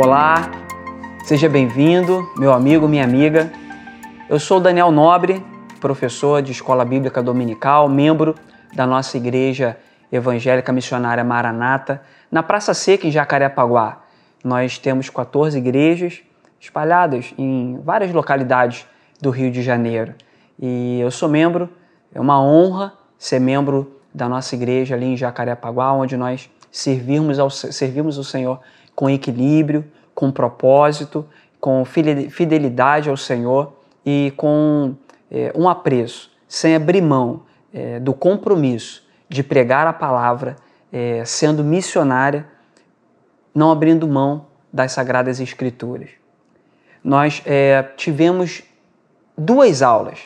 Olá, seja bem-vindo, meu amigo, minha amiga. Eu sou Daniel Nobre, professor de Escola Bíblica Dominical, membro da nossa Igreja Evangélica Missionária Maranata, na Praça Seca, em Jacarepaguá. Nós temos 14 igrejas espalhadas em várias localidades do Rio de Janeiro. E eu sou membro, é uma honra ser membro da nossa igreja ali em Jacarepaguá, onde nós servirmos, ao, servimos o Senhor com equilíbrio, com propósito, com fidelidade ao Senhor e com é, um apreço, sem abrir mão é, do compromisso de pregar a palavra, é, sendo missionária, não abrindo mão das Sagradas Escrituras. Nós é, tivemos duas aulas.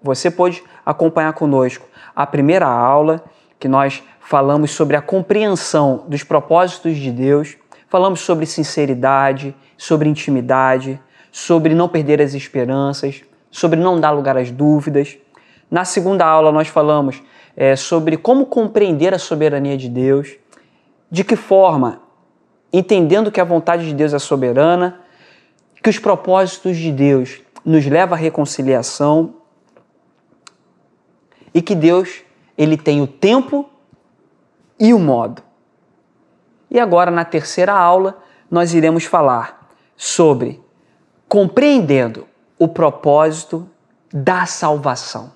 Você pode acompanhar conosco a primeira aula, que nós falamos sobre a compreensão dos propósitos de Deus Falamos sobre sinceridade, sobre intimidade, sobre não perder as esperanças, sobre não dar lugar às dúvidas. Na segunda aula, nós falamos é, sobre como compreender a soberania de Deus, de que forma, entendendo que a vontade de Deus é soberana, que os propósitos de Deus nos levam à reconciliação e que Deus ele tem o tempo e o modo. E agora, na terceira aula, nós iremos falar sobre compreendendo o propósito da salvação.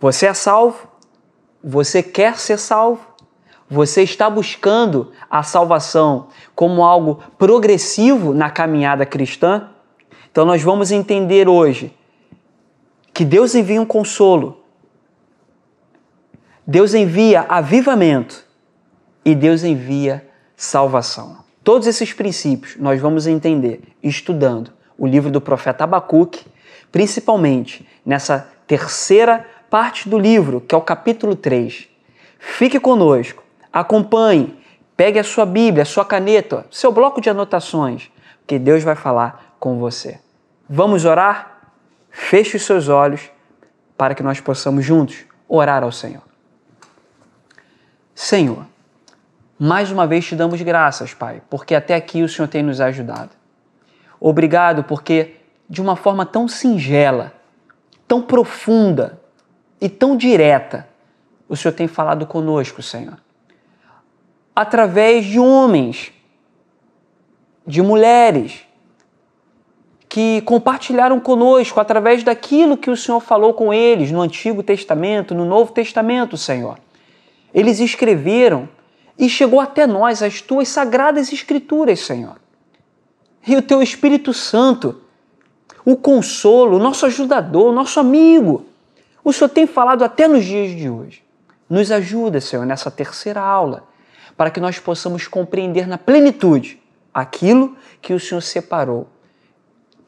Você é salvo? Você quer ser salvo? Você está buscando a salvação como algo progressivo na caminhada cristã? Então, nós vamos entender hoje que Deus envia um consolo, Deus envia avivamento e Deus envia salvação. Todos esses princípios nós vamos entender estudando o livro do profeta Abacuque, principalmente nessa terceira parte do livro, que é o capítulo 3. Fique conosco, acompanhe, pegue a sua Bíblia, a sua caneta, seu bloco de anotações, que Deus vai falar com você. Vamos orar? Feche os seus olhos para que nós possamos juntos orar ao Senhor. Senhor, mais uma vez te damos graças, Pai, porque até aqui o Senhor tem nos ajudado. Obrigado porque, de uma forma tão singela, tão profunda e tão direta, o Senhor tem falado conosco, Senhor. Através de homens, de mulheres, que compartilharam conosco através daquilo que o Senhor falou com eles no Antigo Testamento, no Novo Testamento, Senhor. Eles escreveram e chegou até nós as tuas sagradas escrituras, Senhor. E o teu Espírito Santo, o consolo, o nosso ajudador, o nosso amigo, o Senhor tem falado até nos dias de hoje. Nos ajuda, Senhor, nessa terceira aula, para que nós possamos compreender na plenitude aquilo que o Senhor separou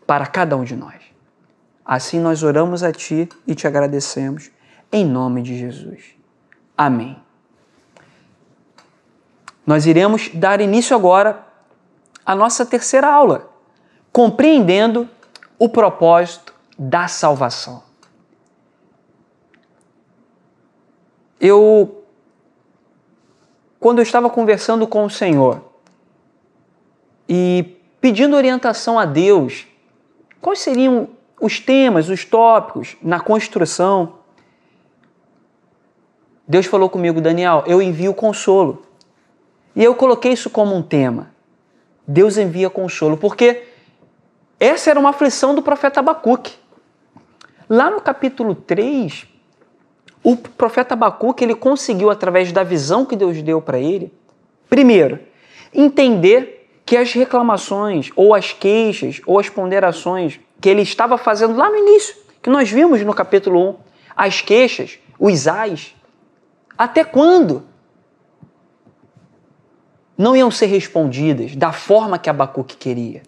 para cada um de nós. Assim nós oramos a Ti e te agradecemos, em nome de Jesus. Amém. Nós iremos dar início agora à nossa terceira aula, compreendendo o propósito da salvação. Eu, quando eu estava conversando com o Senhor e pedindo orientação a Deus, quais seriam os temas, os tópicos na construção, Deus falou comigo, Daniel, eu envio consolo. E eu coloquei isso como um tema. Deus envia consolo, porque essa era uma aflição do profeta Abacuque. Lá no capítulo 3, o profeta Abacuque ele conseguiu, através da visão que Deus deu para ele, primeiro, entender que as reclamações, ou as queixas, ou as ponderações que ele estava fazendo lá no início, que nós vimos no capítulo 1, as queixas, os ais, até quando não iam ser respondidas da forma que Abacuque queria.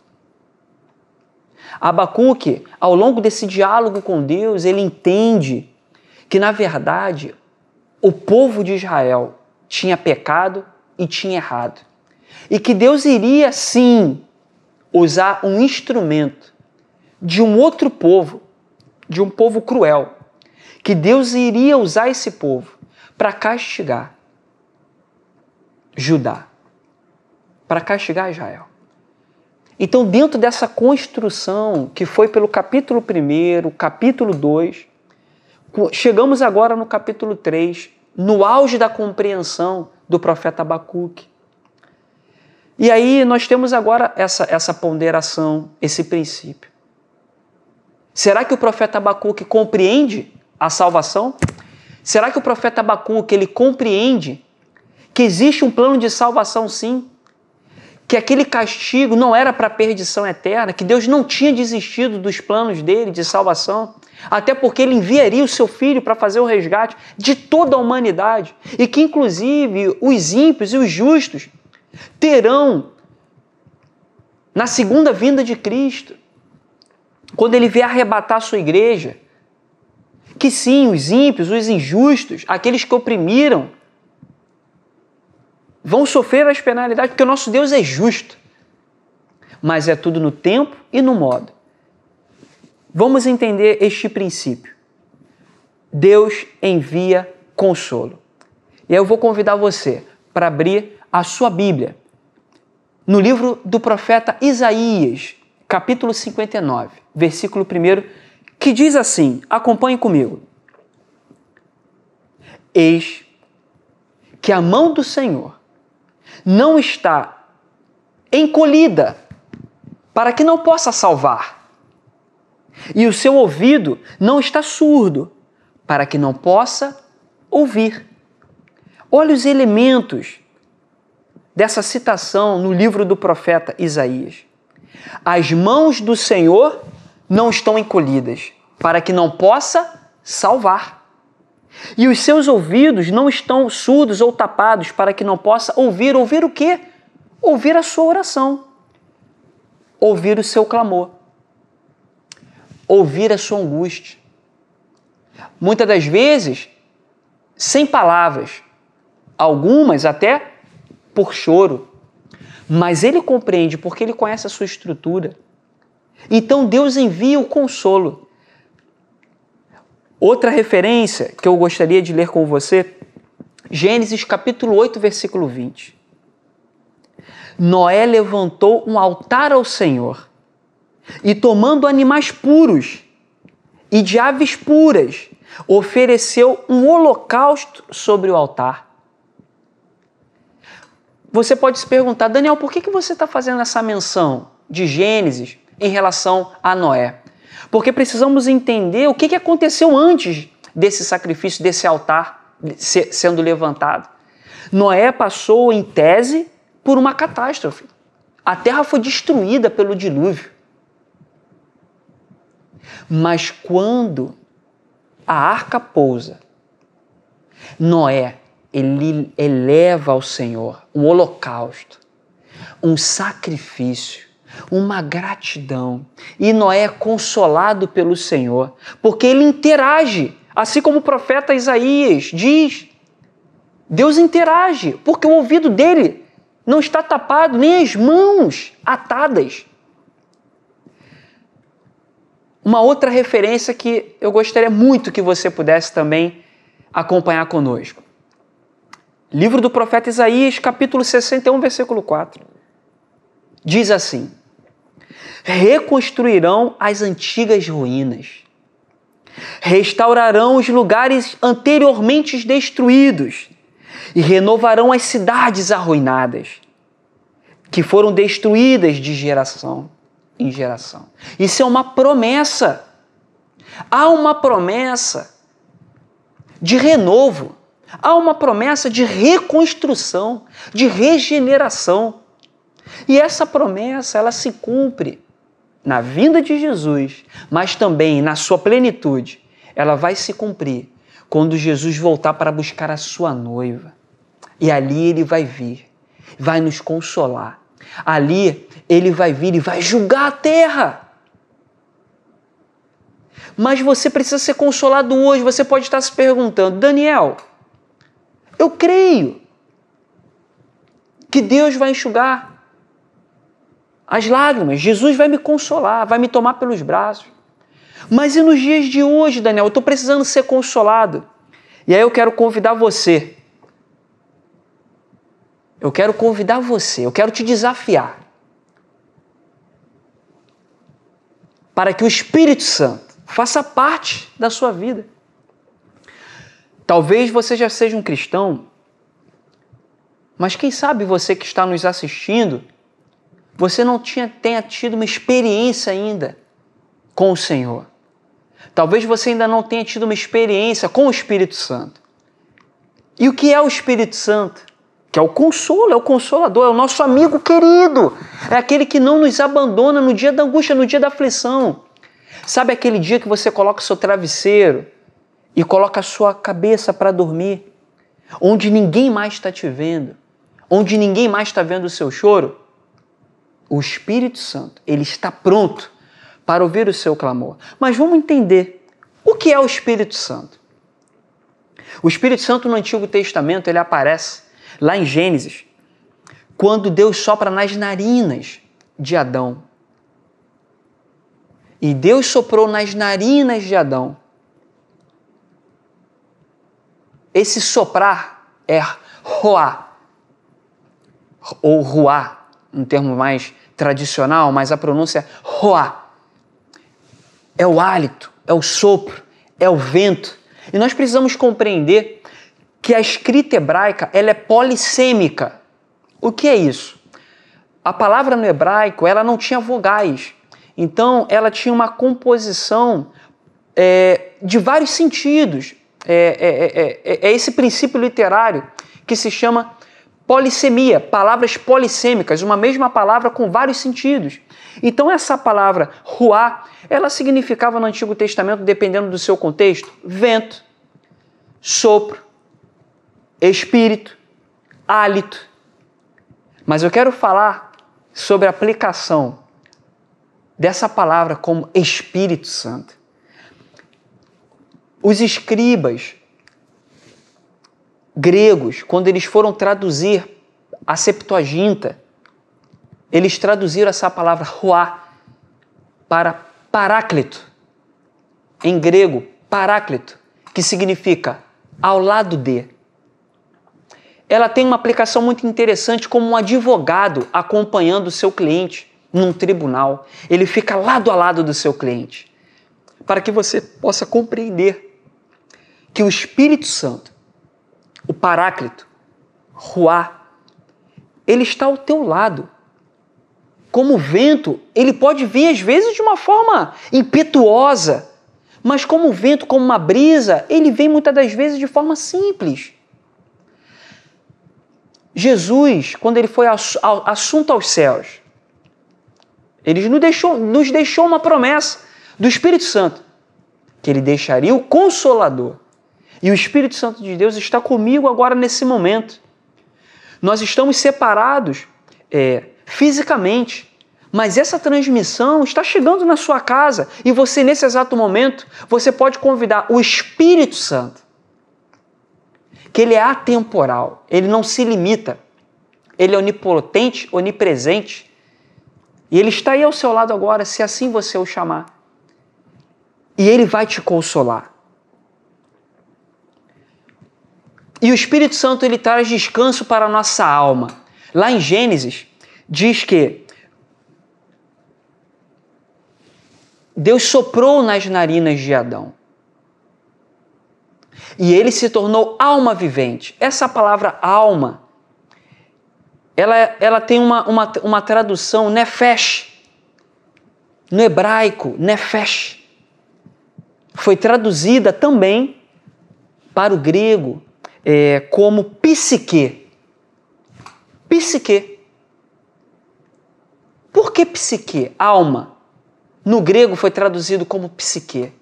Abacuque, ao longo desse diálogo com Deus, ele entende que, na verdade, o povo de Israel tinha pecado e tinha errado. E que Deus iria, sim, usar um instrumento de um outro povo, de um povo cruel, que Deus iria usar esse povo para castigar Judá. Para castigar Israel. Então, dentro dessa construção que foi pelo capítulo 1, capítulo 2, chegamos agora no capítulo 3, no auge da compreensão do profeta Abacuque. E aí nós temos agora essa, essa ponderação, esse princípio. Será que o profeta Abacuque compreende a salvação? Será que o profeta Abacuque ele compreende que existe um plano de salvação sim? Que aquele castigo não era para perdição eterna, que Deus não tinha desistido dos planos dele de salvação, até porque ele enviaria o seu filho para fazer o resgate de toda a humanidade e que inclusive os ímpios e os justos terão na segunda vinda de Cristo, quando ele vier arrebatar a sua igreja, que sim, os ímpios, os injustos, aqueles que oprimiram, vão sofrer as penalidades, porque o nosso Deus é justo. Mas é tudo no tempo e no modo. Vamos entender este princípio. Deus envia consolo. E aí eu vou convidar você para abrir a sua Bíblia no livro do profeta Isaías, capítulo 59, versículo 1, que diz assim: acompanhe comigo. Eis que a mão do Senhor não está encolhida para que não possa salvar, e o seu ouvido não está surdo para que não possa ouvir. Olha os elementos dessa citação no livro do profeta Isaías. As mãos do Senhor não estão encolhidas, para que não possa salvar. E os seus ouvidos não estão surdos ou tapados, para que não possa ouvir. Ouvir o quê? Ouvir a sua oração, ouvir o seu clamor, ouvir a sua angústia. Muitas das vezes, sem palavras, algumas até por choro, mas ele compreende porque ele conhece a sua estrutura. Então Deus envia o consolo. Outra referência que eu gostaria de ler com você, Gênesis capítulo 8, versículo 20. Noé levantou um altar ao Senhor e, tomando animais puros e de aves puras, ofereceu um holocausto sobre o altar. Você pode se perguntar, Daniel, por que, que você está fazendo essa menção de Gênesis em relação a Noé? Porque precisamos entender o que, aconteceu antes desse sacrifício, desse altar sendo levantado. Noé passou, em tese, por uma catástrofe. A terra foi destruída pelo dilúvio. Mas quando a arca pousa, Noé ele eleva ao Senhor um holocausto, um sacrifício, uma gratidão. E Noé é consolado pelo Senhor, porque ele interage, assim como o profeta Isaías diz. Deus interage, porque o ouvido dele não está tapado, nem as mãos atadas. Uma outra referência que eu gostaria muito que você pudesse também acompanhar conosco. Livro do profeta Isaías, capítulo 61, versículo 4. Diz assim: Reconstruirão as antigas ruínas, restaurarão os lugares anteriormente destruídos e renovarão as cidades arruinadas, que foram destruídas de geração em geração. Isso é uma promessa. Há uma promessa de renovo Há uma promessa de reconstrução, de regeneração. E essa promessa, ela se cumpre na vinda de Jesus, mas também na sua plenitude. Ela vai se cumprir quando Jesus voltar para buscar a sua noiva. E ali ele vai vir, vai nos consolar. Ali ele vai vir e vai julgar a terra. Mas você precisa ser consolado hoje. Você pode estar se perguntando, Daniel, eu creio que Deus vai enxugar as lágrimas, Jesus vai me consolar, vai me tomar pelos braços. Mas e nos dias de hoje, Daniel? Eu estou precisando ser consolado. E aí eu quero convidar você eu quero convidar você, eu quero te desafiar para que o Espírito Santo faça parte da sua vida. Talvez você já seja um cristão, mas quem sabe você que está nos assistindo, você não tinha, tenha tido uma experiência ainda com o Senhor. Talvez você ainda não tenha tido uma experiência com o Espírito Santo. E o que é o Espírito Santo? Que é o consolo, é o consolador, é o nosso amigo querido, é aquele que não nos abandona no dia da angústia, no dia da aflição. Sabe aquele dia que você coloca o seu travesseiro e coloca a sua cabeça para dormir, onde ninguém mais está te vendo, onde ninguém mais está vendo o seu choro? O Espírito Santo, ele está pronto para ouvir o seu clamor. Mas vamos entender o que é o Espírito Santo. O Espírito Santo no Antigo Testamento ele aparece lá em Gênesis, quando Deus sopra nas narinas de Adão. E Deus soprou nas narinas de Adão. Esse soprar é roar, ou ruar, um termo mais tradicional, mas a pronúncia é roar. É o hálito, é o sopro, é o vento. E nós precisamos compreender que a escrita hebraica ela é polissêmica. O que é isso? A palavra no hebraico ela não tinha vogais, então ela tinha uma composição é, de vários sentidos. É, é, é, esse princípio literário que se chama polissemia, palavras polissêmicas, uma mesma palavra com vários sentidos. Então essa palavra ruá, ela significava no Antigo Testamento, dependendo do seu contexto, vento, sopro, espírito, hálito. Mas eu quero falar sobre a aplicação dessa palavra como Espírito Santo. Os escribas gregos, quando eles foram traduzir a Septuaginta, eles traduziram essa palavra ruá para paráclito. Em grego, paráclito, que significa ao lado de. Ela tem uma aplicação muito interessante como um advogado acompanhando o seu cliente num tribunal. Ele fica lado a lado do seu cliente, para que você possa compreender que o Espírito Santo, o Paráclito, Ruá, ele está ao teu lado. Como vento, ele pode vir às vezes de uma forma impetuosa, mas como vento, como uma brisa, ele vem muitas das vezes de forma simples. Jesus, quando ele foi assunto aos céus, ele nos deixou, nos deixou uma promessa do Espírito Santo, que ele deixaria o Consolador. E o Espírito Santo de Deus está comigo agora nesse momento. Nós estamos separados é, fisicamente, mas essa transmissão está chegando na sua casa e você, nesse exato momento, você pode convidar o Espírito Santo, que ele é atemporal, ele não se limita, ele é onipotente, onipresente, e Ele está aí ao seu lado agora, se assim você o chamar. E Ele vai te consolar. E o Espírito Santo ele traz descanso para a nossa alma. Lá em Gênesis diz que Deus soprou nas narinas de Adão. E ele se tornou alma vivente. Essa palavra alma ela, ela tem uma, uma, uma tradução nefesh. No hebraico, nefesh. Foi traduzida também para o grego é, como psique. Psique. Por que psique? Alma. No grego foi traduzido como psique.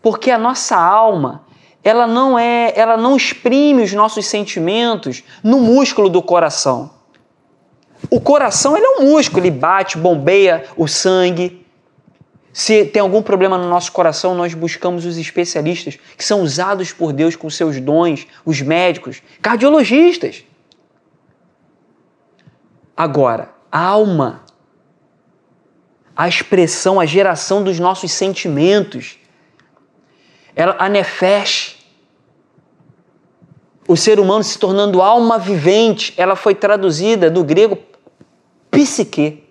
Porque a nossa alma, ela não é, ela não exprime os nossos sentimentos no músculo do coração. O coração ele é um músculo, ele bate, bombeia o sangue. Se tem algum problema no nosso coração, nós buscamos os especialistas que são usados por Deus com seus dons, os médicos, cardiologistas. Agora, a alma, a expressão, a geração dos nossos sentimentos, ela, a nefesh, o ser humano se tornando alma vivente, ela foi traduzida do grego psique.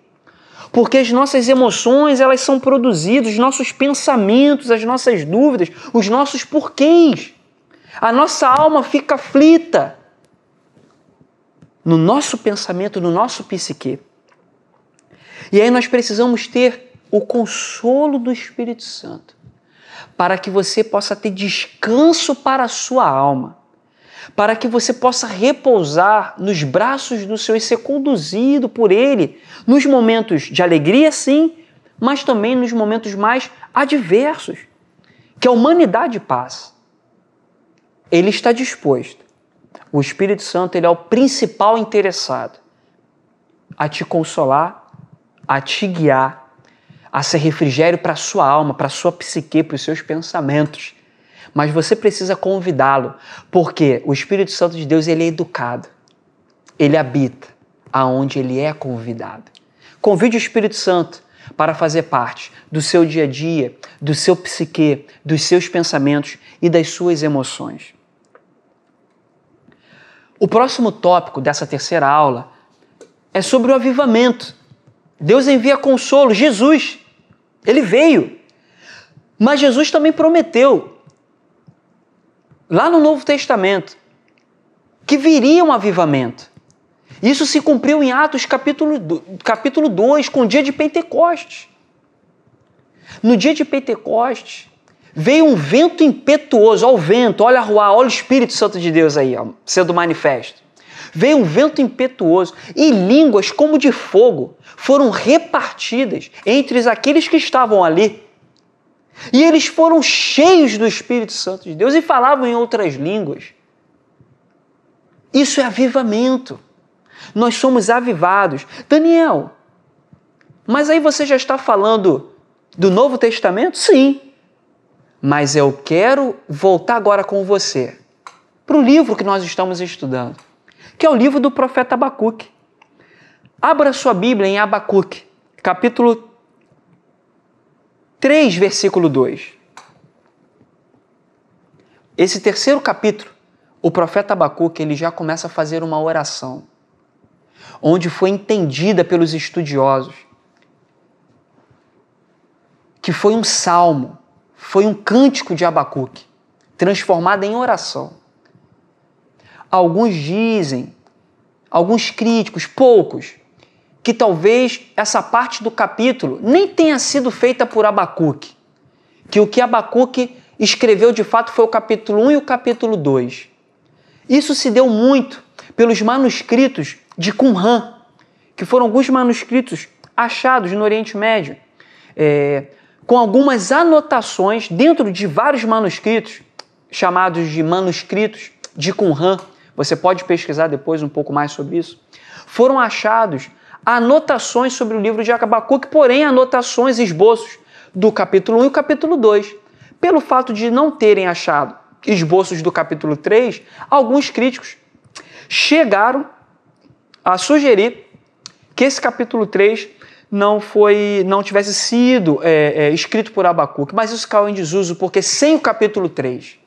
Porque as nossas emoções, elas são produzidas, os nossos pensamentos, as nossas dúvidas, os nossos porquês. A nossa alma fica aflita no nosso pensamento, no nosso psique. E aí nós precisamos ter o consolo do Espírito Santo para que você possa ter descanso para a sua alma para que você possa repousar nos braços do Senhor e ser conduzido por Ele nos momentos de alegria, sim, mas também nos momentos mais adversos que a humanidade passa. Ele está disposto. O Espírito Santo ele é o principal interessado a te consolar, a te guiar, a ser refrigério para a sua alma, para a sua psique, para os seus pensamentos mas você precisa convidá-lo, porque o Espírito Santo de Deus ele é educado, ele habita aonde ele é convidado. Convide o Espírito Santo para fazer parte do seu dia a dia, do seu psique, dos seus pensamentos e das suas emoções. O próximo tópico dessa terceira aula é sobre o avivamento. Deus envia consolo, Jesus, ele veio. Mas Jesus também prometeu lá no Novo Testamento, que viria um avivamento. Isso se cumpriu em Atos capítulo, capítulo 2, com o dia de Pentecostes. No dia de Pentecostes, veio um vento impetuoso, olha o vento, olha a rua, olha o Espírito Santo de Deus aí, ó, sendo manifesto. Veio um vento impetuoso e línguas como de fogo foram repartidas entre aqueles que estavam ali. E eles foram cheios do Espírito Santo de Deus e falavam em outras línguas. Isso é avivamento. Nós somos avivados. Daniel, mas aí você já está falando do Novo Testamento? Sim. Mas eu quero voltar agora com você para o livro que nós estamos estudando, que é o livro do profeta Abacuque. Abra sua Bíblia em Abacuque, capítulo 3, versículo 2. Esse terceiro capítulo, o profeta Abacuque ele já começa a fazer uma oração, onde foi entendida pelos estudiosos que foi um salmo, foi um cântico de Abacuque, transformado em oração. Alguns dizem, alguns críticos, poucos, que talvez essa parte do capítulo nem tenha sido feita por Abacuque, que o que Abacuque escreveu de fato foi o capítulo 1 e o capítulo 2. Isso se deu muito pelos manuscritos de Qumran, que foram alguns manuscritos achados no Oriente Médio, é, com algumas anotações dentro de vários manuscritos, chamados de manuscritos de Qumran. Você pode pesquisar depois um pouco mais sobre isso. Foram achados anotações sobre o livro de Abacuque, porém anotações, esboços do capítulo 1 e o capítulo 2. Pelo fato de não terem achado esboços do capítulo 3, alguns críticos chegaram a sugerir que esse capítulo 3 não foi, não tivesse sido é, é, escrito por Abacuque, mas isso caiu em desuso porque sem o capítulo 3,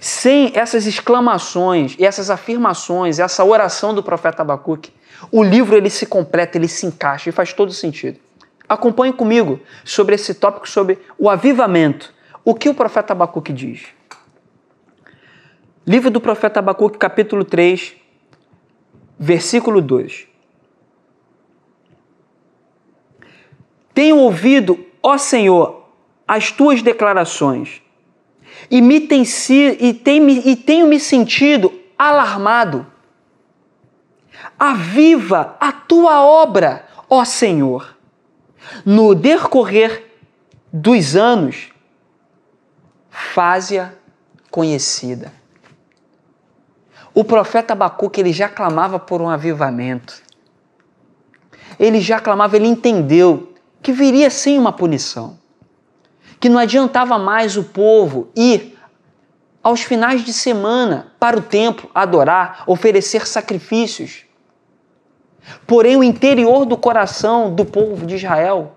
sem essas exclamações e essas afirmações, essa oração do profeta Abacuque, o livro ele se completa, ele se encaixa e faz todo sentido. Acompanhe comigo sobre esse tópico sobre o avivamento. O que o profeta Abacuque diz? Livro do profeta Abacuque, capítulo 3, versículo 2. Tenho ouvido, ó Senhor, as tuas declarações e, me tem, e, tem, e tenho me sentido alarmado aviva a tua obra, ó Senhor. No decorrer dos anos, faze-a conhecida. O profeta Abacuque ele já clamava por um avivamento. Ele já clamava, ele entendeu que viria sim uma punição. Que não adiantava mais o povo ir aos finais de semana para o templo adorar, oferecer sacrifícios. Porém, o interior do coração do povo de Israel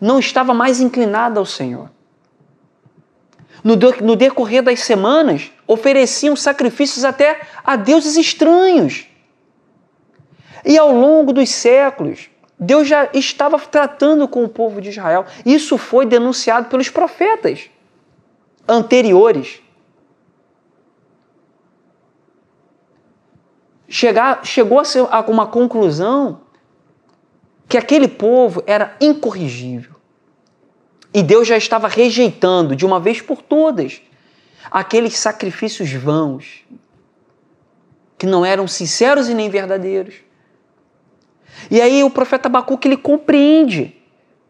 não estava mais inclinado ao Senhor. no, decorrer das semanas, ofereciam sacrifícios até a deuses estranhos. E ao longo dos séculos, Deus já estava tratando com o povo de Israel. Isso foi denunciado pelos profetas anteriores. Chegar, chegou a, ser, a uma conclusão que aquele povo era incorrigível. E Deus já estava rejeitando de uma vez por todas aqueles sacrifícios vãos, que não eram sinceros e nem verdadeiros. E aí o profeta Abacuque ele compreende,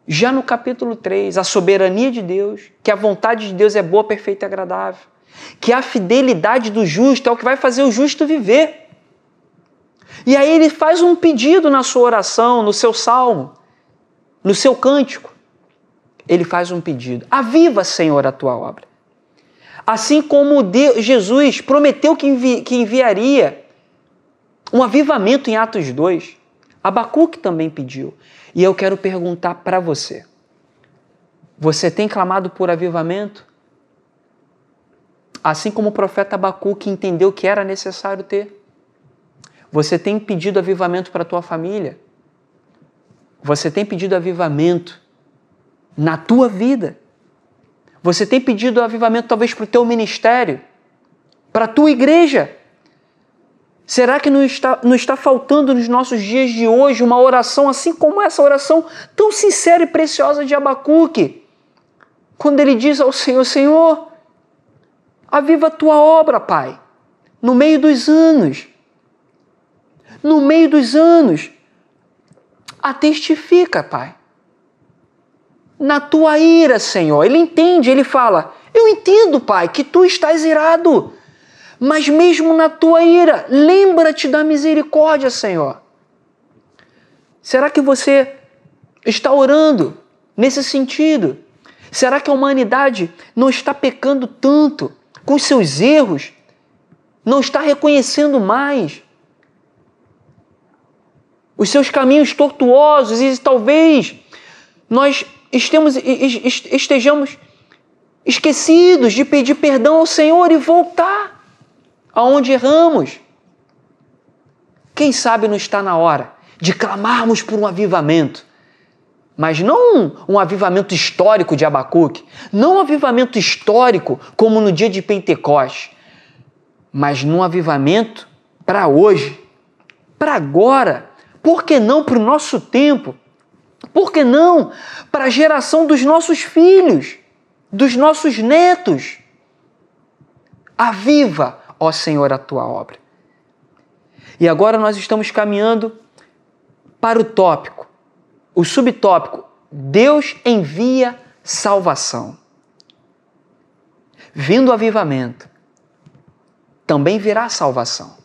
já no capítulo 3, a soberania de Deus, que a vontade de Deus é boa, perfeita e agradável, que a fidelidade do justo é o que vai fazer o justo viver. E aí ele faz um pedido na sua oração, no seu salmo, no seu cântico ele faz um pedido: Aviva, Senhor, a tua obra. Assim como Deus, Jesus prometeu que, envi, que enviaria um avivamento em Atos 2, Abacuque também pediu. E eu quero perguntar para você: você tem clamado por avivamento? Assim como o profeta Abacuque entendeu que era necessário ter. Você tem pedido avivamento para a tua família? Você tem pedido avivamento na tua vida. Você tem pedido avivamento talvez para o teu ministério, para a tua igreja. Será que não está, não está faltando nos nossos dias de hoje uma oração assim como essa oração tão sincera e preciosa de Abacuque? Quando ele diz ao Senhor: Senhor, aviva a tua obra, Pai, no meio dos anos. No meio dos anos, a testifica, Pai na tua ira, Senhor. Ele entende, ele fala: Eu entendo, Pai, que tu estás irado, mas mesmo na tua ira, lembra-te da misericórdia, Senhor. Será que você está orando nesse sentido? Será que a humanidade não está pecando tanto com seus erros? Não está reconhecendo mais os seus caminhos tortuosos e talvez nós estemos, estejamos esquecidos de pedir perdão ao Senhor e voltar aonde erramos. Quem sabe não está na hora de clamarmos por um avivamento, mas não um avivamento histórico de Abacuque, não um avivamento histórico como no dia de Pentecoste, mas num avivamento para hoje, para agora, por que não para o nosso tempo? Por que não para a geração dos nossos filhos, dos nossos netos? Aviva, ó Senhor, a tua obra. E agora nós estamos caminhando para o tópico, o subtópico: Deus envia salvação. Vindo o avivamento, também virá salvação.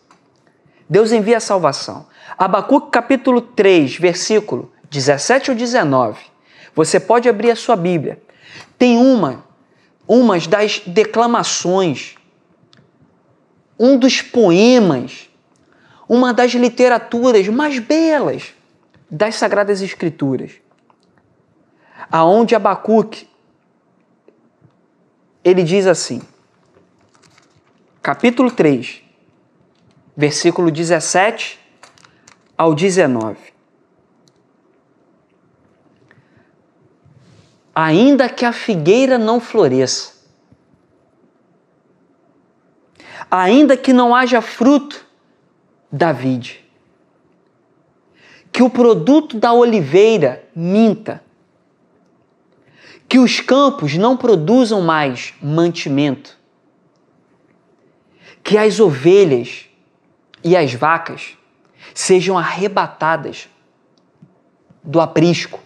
Deus envia salvação. Abacuque capítulo 3, versículo 17 ou 19. Você pode abrir a sua Bíblia. Tem uma, umas das declamações, um dos poemas, uma das literaturas mais belas das Sagradas Escrituras, aonde Abacuque ele diz assim, capítulo 3, versículo 17 ao 19. ainda que a figueira não floresça, ainda que não haja fruto da vide, que o produto da oliveira minta, que os campos não produzam mais mantimento, que as ovelhas e as vacas sejam arrebatadas do aprisco,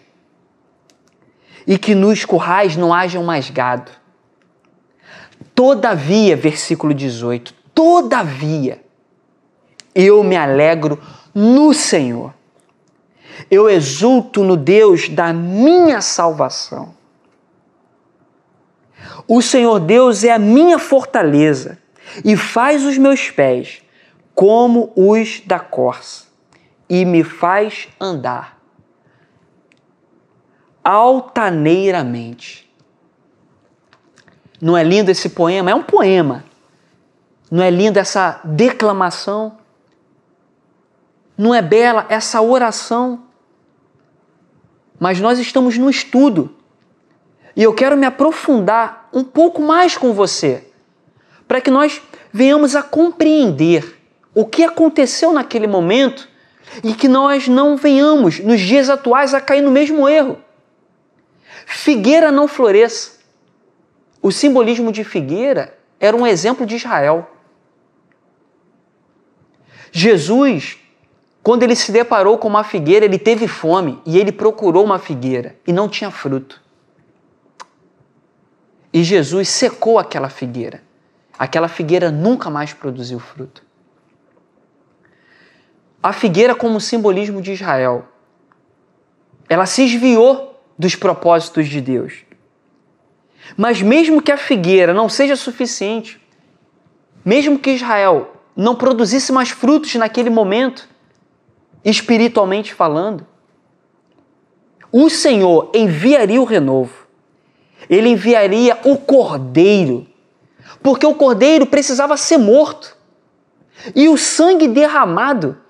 e que nos currais não hajam mais gado. Todavia, versículo 18, todavia, eu me alegro no Senhor. Eu exulto no Deus da minha salvação. O Senhor Deus é a minha fortaleza e faz os meus pés como os da corça e me faz andar altaneiramente. Não é lindo esse poema? É um poema. Não é linda essa declamação? Não é bela essa oração? Mas nós estamos no estudo. E eu quero me aprofundar um pouco mais com você, para que nós venhamos a compreender o que aconteceu naquele momento e que nós não venhamos, nos dias atuais, a cair no mesmo erro. Figueira não floresça. O simbolismo de figueira era um exemplo de Israel. Jesus, quando ele se deparou com uma figueira, ele teve fome e ele procurou uma figueira e não tinha fruto. E Jesus secou aquela figueira. Aquela figueira nunca mais produziu fruto. A figueira, como simbolismo de Israel, ela se desviou dos propósitos de Deus. Mas mesmo que a figueira não seja suficiente, mesmo que Israel não produzisse mais frutos naquele momento, espiritualmente falando, o Senhor enviaria o renovo. Ele enviaria o cordeiro, porque o cordeiro precisava ser morto. E o sangue derramado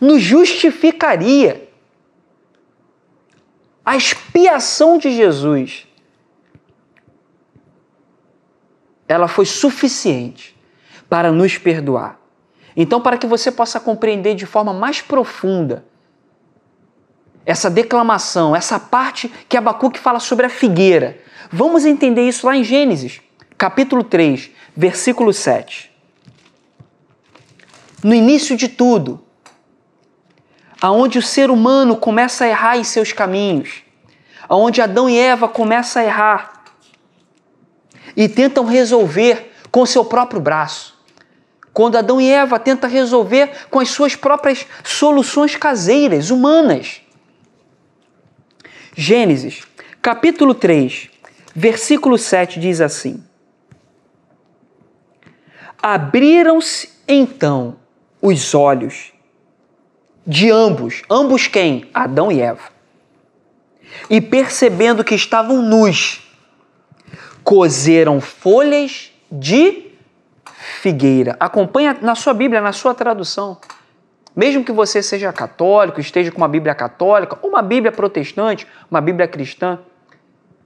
nos justificaria. A expiação de Jesus ela foi suficiente para nos perdoar. Então, para que você possa compreender de forma mais profunda essa declamação, essa parte que Abacuque fala sobre a figueira, vamos entender isso lá em Gênesis, capítulo 3, versículo 7. No início de tudo, aonde o ser humano começa a errar em seus caminhos, aonde Adão e Eva começam a errar e tentam resolver com seu próprio braço. Quando Adão e Eva tentam resolver com as suas próprias soluções caseiras, humanas. Gênesis, capítulo 3, versículo 7 diz assim: Abriram-se então os olhos de ambos, ambos quem? Adão e Eva. E percebendo que estavam nus, cozeram folhas de figueira. Acompanha na sua Bíblia, na sua tradução. Mesmo que você seja católico, esteja com uma Bíblia católica, uma Bíblia protestante, uma Bíblia cristã,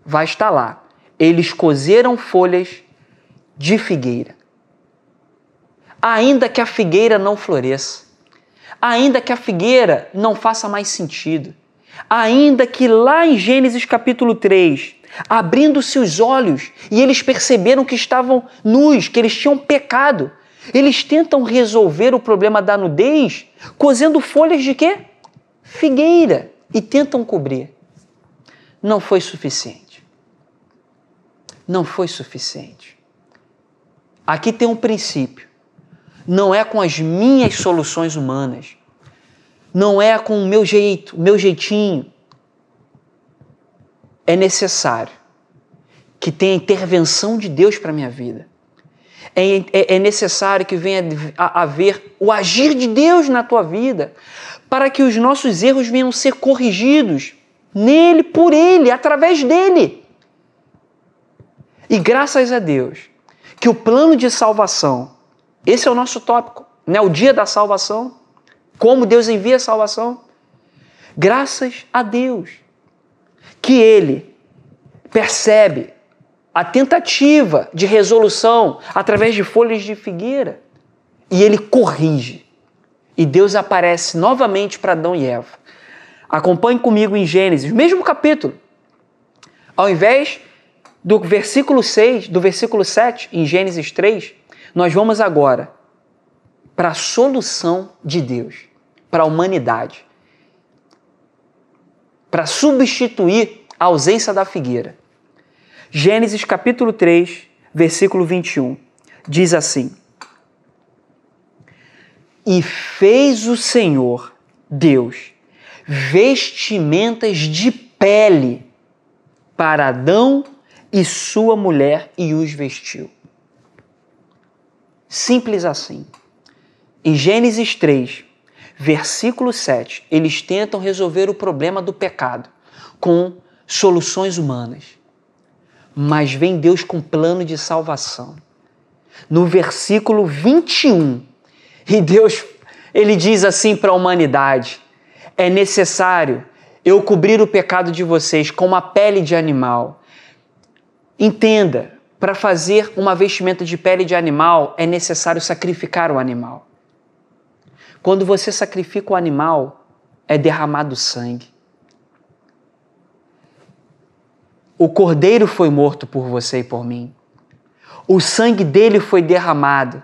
vai estar lá. Eles cozeram folhas de figueira. Ainda que a figueira não floresça, ainda que a figueira não faça mais sentido, ainda que lá em Gênesis capítulo 3 abrindo-se os olhos e eles perceberam que estavam nus, que eles tinham pecado. Eles tentam resolver o problema da nudez cozendo folhas de quê? Figueira e tentam cobrir. Não foi suficiente. Não foi suficiente. Aqui tem um princípio. Não é com as minhas soluções humanas. Não é com o meu jeito, o meu jeitinho, é necessário que tenha intervenção de Deus para a minha vida. É, é, é, necessário que venha a haver o agir de Deus na tua vida, para que os nossos erros venham ser corrigidos nele, por ele, através dele. E graças a Deus que o plano de salvação, esse é o nosso tópico, né? o dia da salvação, como Deus envia a salvação. Graças a Deus que ele percebe a tentativa de resolução através de folhas de figueira e ele corrige. E Deus aparece novamente para Adão e Eva. Acompanhe comigo em Gênesis, mesmo capítulo. Ao invés do versículo 6, do versículo 7, em Gênesis 3, nós vamos agora para a solução de Deus para a humanidade para substituir a ausência da figueira. Gênesis capítulo 3, versículo 21, diz assim: E fez o Senhor Deus vestimentas de pele para Adão e sua mulher e os vestiu. Simples assim. Em Gênesis 3, versículo 7, eles tentam resolver o problema do pecado com soluções humanas. mas vem Deus com plano de salvação. No versículo 21, e Deus, ele diz assim para a humanidade: é necessário eu cobrir o pecado de vocês com uma pele de animal. Entenda, para fazer uma vestimenta de pele de animal é necessário sacrificar o animal. Quando você sacrifica o animal, é derramado sangue. O cordeiro foi morto por você e por mim. O sangue dele foi derramado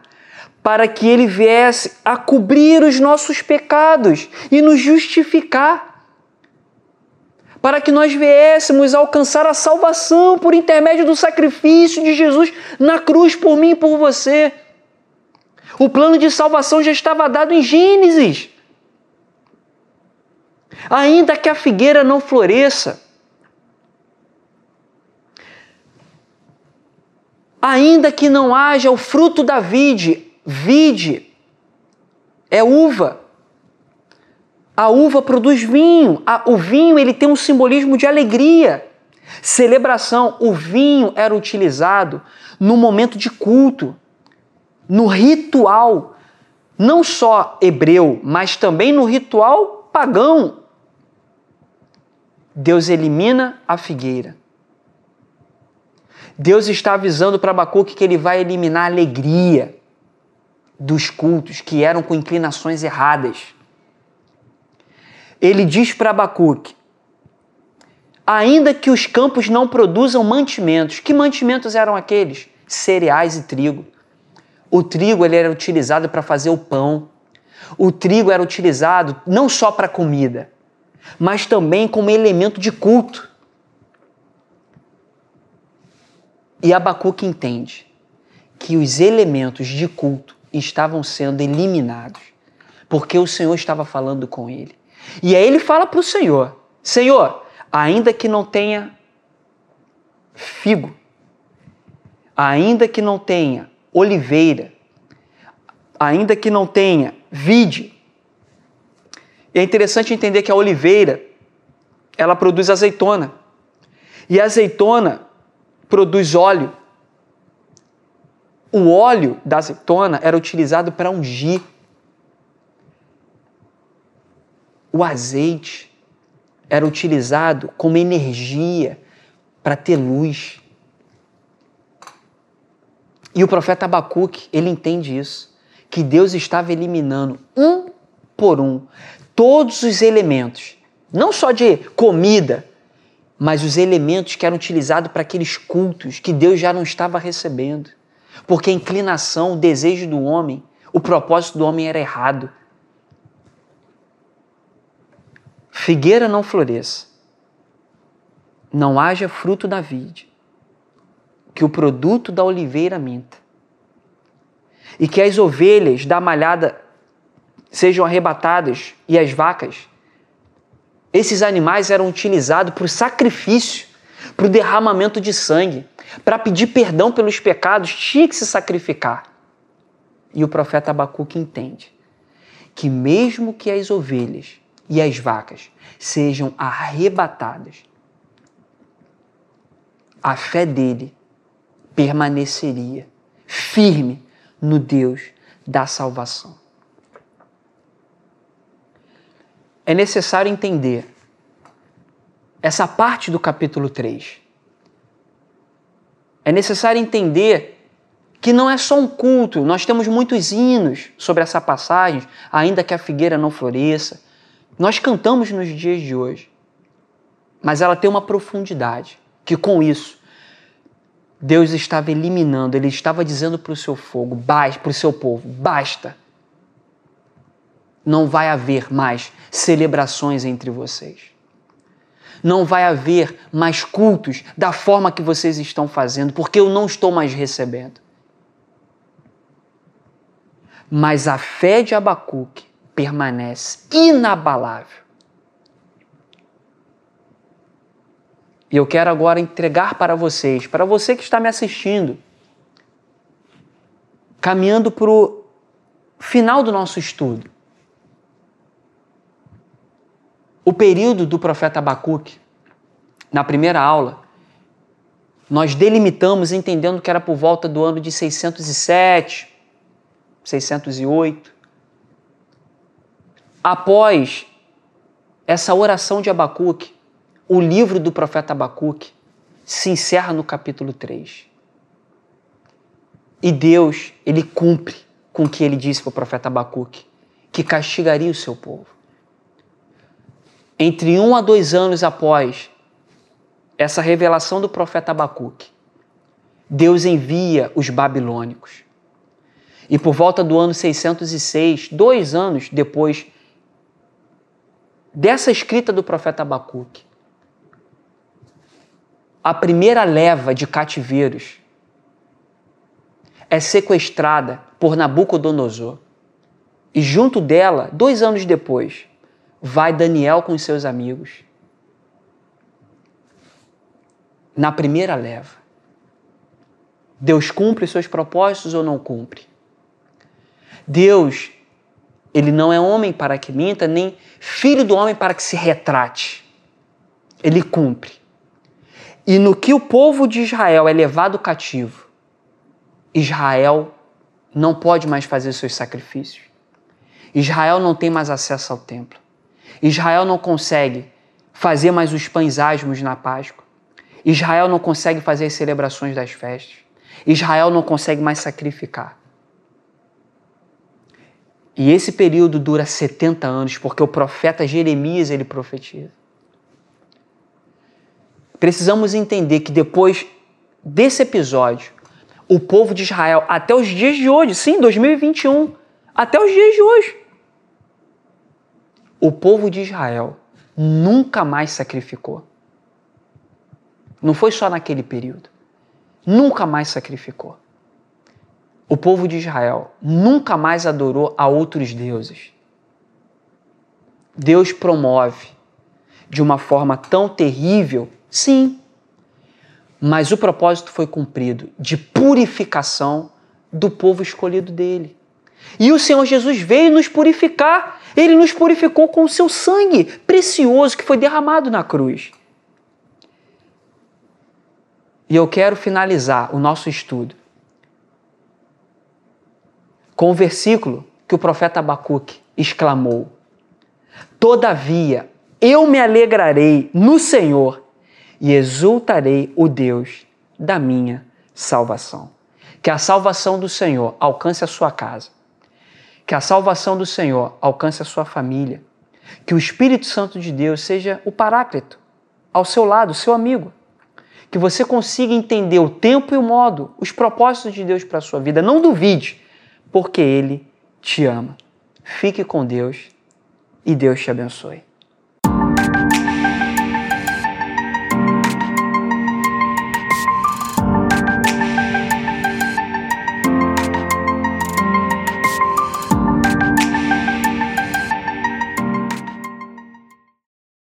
para que ele viesse a cobrir os nossos pecados e nos justificar. Para que nós viéssemos alcançar a salvação por intermédio do sacrifício de Jesus na cruz por mim e por você. O plano de salvação já estava dado em Gênesis. Ainda que a figueira não floresça, ainda que não haja o fruto da vide, vide é uva. A uva produz vinho. o vinho ele tem um simbolismo de alegria, celebração. O vinho era utilizado no momento de culto, no ritual, não só hebreu, mas também no ritual pagão. Deus elimina a figueira. Deus está avisando para Abacuque que ele vai eliminar a alegria dos cultos que eram com inclinações erradas. Ele diz para Abacuque: ainda que os campos não produzam mantimentos, que mantimentos eram aqueles? Cereais e trigo. O trigo ele era utilizado para fazer o pão. O trigo era utilizado não só para comida, mas também como elemento de culto. E Abacuque entende que os elementos de culto estavam sendo eliminados, porque o Senhor estava falando com ele. E aí ele fala para o Senhor: Senhor, ainda que não tenha figo, ainda que não tenha oliveira, ainda que não tenha vide, é interessante entender que a oliveira ela produz azeitona. E a azeitona produz óleo. O óleo da azeitona era utilizado para ungir. O azeite era utilizado como energia para ter luz. E o profeta Abacuque, ele entende isso, que Deus estava eliminando um por um todos os elementos, não só de comida, mas os elementos que eram utilizados para aqueles cultos que Deus já não estava recebendo. Porque a inclinação, o desejo do homem, o propósito do homem era errado. Figueira não floresça, não haja fruto da vide, que o produto da oliveira minta, e que as ovelhas da malhada sejam arrebatadas e as vacas. Esses animais eram utilizados para o sacrifício, para o derramamento de sangue, para pedir perdão pelos pecados, tinha que se sacrificar. E o profeta Abacuque entende que, mesmo que as ovelhas e as vacas sejam arrebatadas, a fé dele permaneceria firme no Deus da salvação. é necessário entender essa parte do capítulo 3. É necessário entender que não é só um culto, nós temos muitos hinos sobre essa passagem, ainda que a figueira não floresça. Nós cantamos nos dias de hoje. Mas ela tem uma profundidade, que com isso Deus estava eliminando, ele estava dizendo para o seu fogo, para o seu povo, basta não vai haver mais celebrações entre vocês. Não vai haver mais cultos da forma que vocês estão fazendo, porque eu não estou mais recebendo. Mas a fé de Abacuque permanece inabalável. E eu quero agora entregar para vocês, para você que está me assistindo, caminhando para o final do nosso estudo. O período do profeta Abacuque, na primeira aula, nós delimitamos entendendo que era por volta do ano de 607, 608. Após essa oração de Abacuque, o livro do profeta Abacuque se encerra no capítulo 3. E Deus, ele cumpre com o que ele disse para o profeta Abacuque, que castigaria o seu povo. Entre um a dois anos após essa revelação do profeta Abacuque, Deus envia os babilônicos. E por volta do ano 606, dois anos depois dessa escrita do profeta Abacuque, a primeira leva de cativeiros é sequestrada por Nabucodonosor. E junto dela, dois anos depois, vai Daniel com seus amigos. Na primeira leva. Deus cumpre seus propósitos ou não cumpre? Deus, ele não é homem para que minta, nem filho do homem para que se retrate. Ele cumpre. E no que o povo de Israel é levado cativo, Israel não pode mais fazer seus sacrifícios. Israel não tem mais acesso ao templo. Israel não consegue fazer mais os pães asmos na Páscoa. Israel não consegue fazer as celebrações das festas. Israel não consegue mais sacrificar. E esse período dura 70 anos, porque o profeta Jeremias ele profetiza. Precisamos entender que depois desse episódio, o povo de Israel até os dias de hoje, sim, 2021, até os dias de hoje. O povo de Israel nunca mais sacrificou. Não foi só naquele período. Nunca mais sacrificou. O povo de Israel nunca mais adorou a outros deuses. Deus promove de uma forma tão terrível, sim, mas o propósito foi cumprido de purificação do povo escolhido dele. E o Senhor Jesus veio nos purificar. Ele nos purificou com o seu sangue precioso que foi derramado na cruz. E eu quero finalizar o nosso estudo com o versículo que o profeta Abacuque exclamou: Todavia eu me alegrarei no Senhor e exultarei o Deus da minha salvação. Que a salvação do Senhor alcance a sua casa. Que a salvação do Senhor alcance a sua família. Que o Espírito Santo de Deus seja o paráclito ao seu lado, seu amigo. Que você consiga entender o tempo e o modo, os propósitos de Deus para a sua vida. Não duvide, porque Ele te ama. Fique com Deus e Deus te abençoe.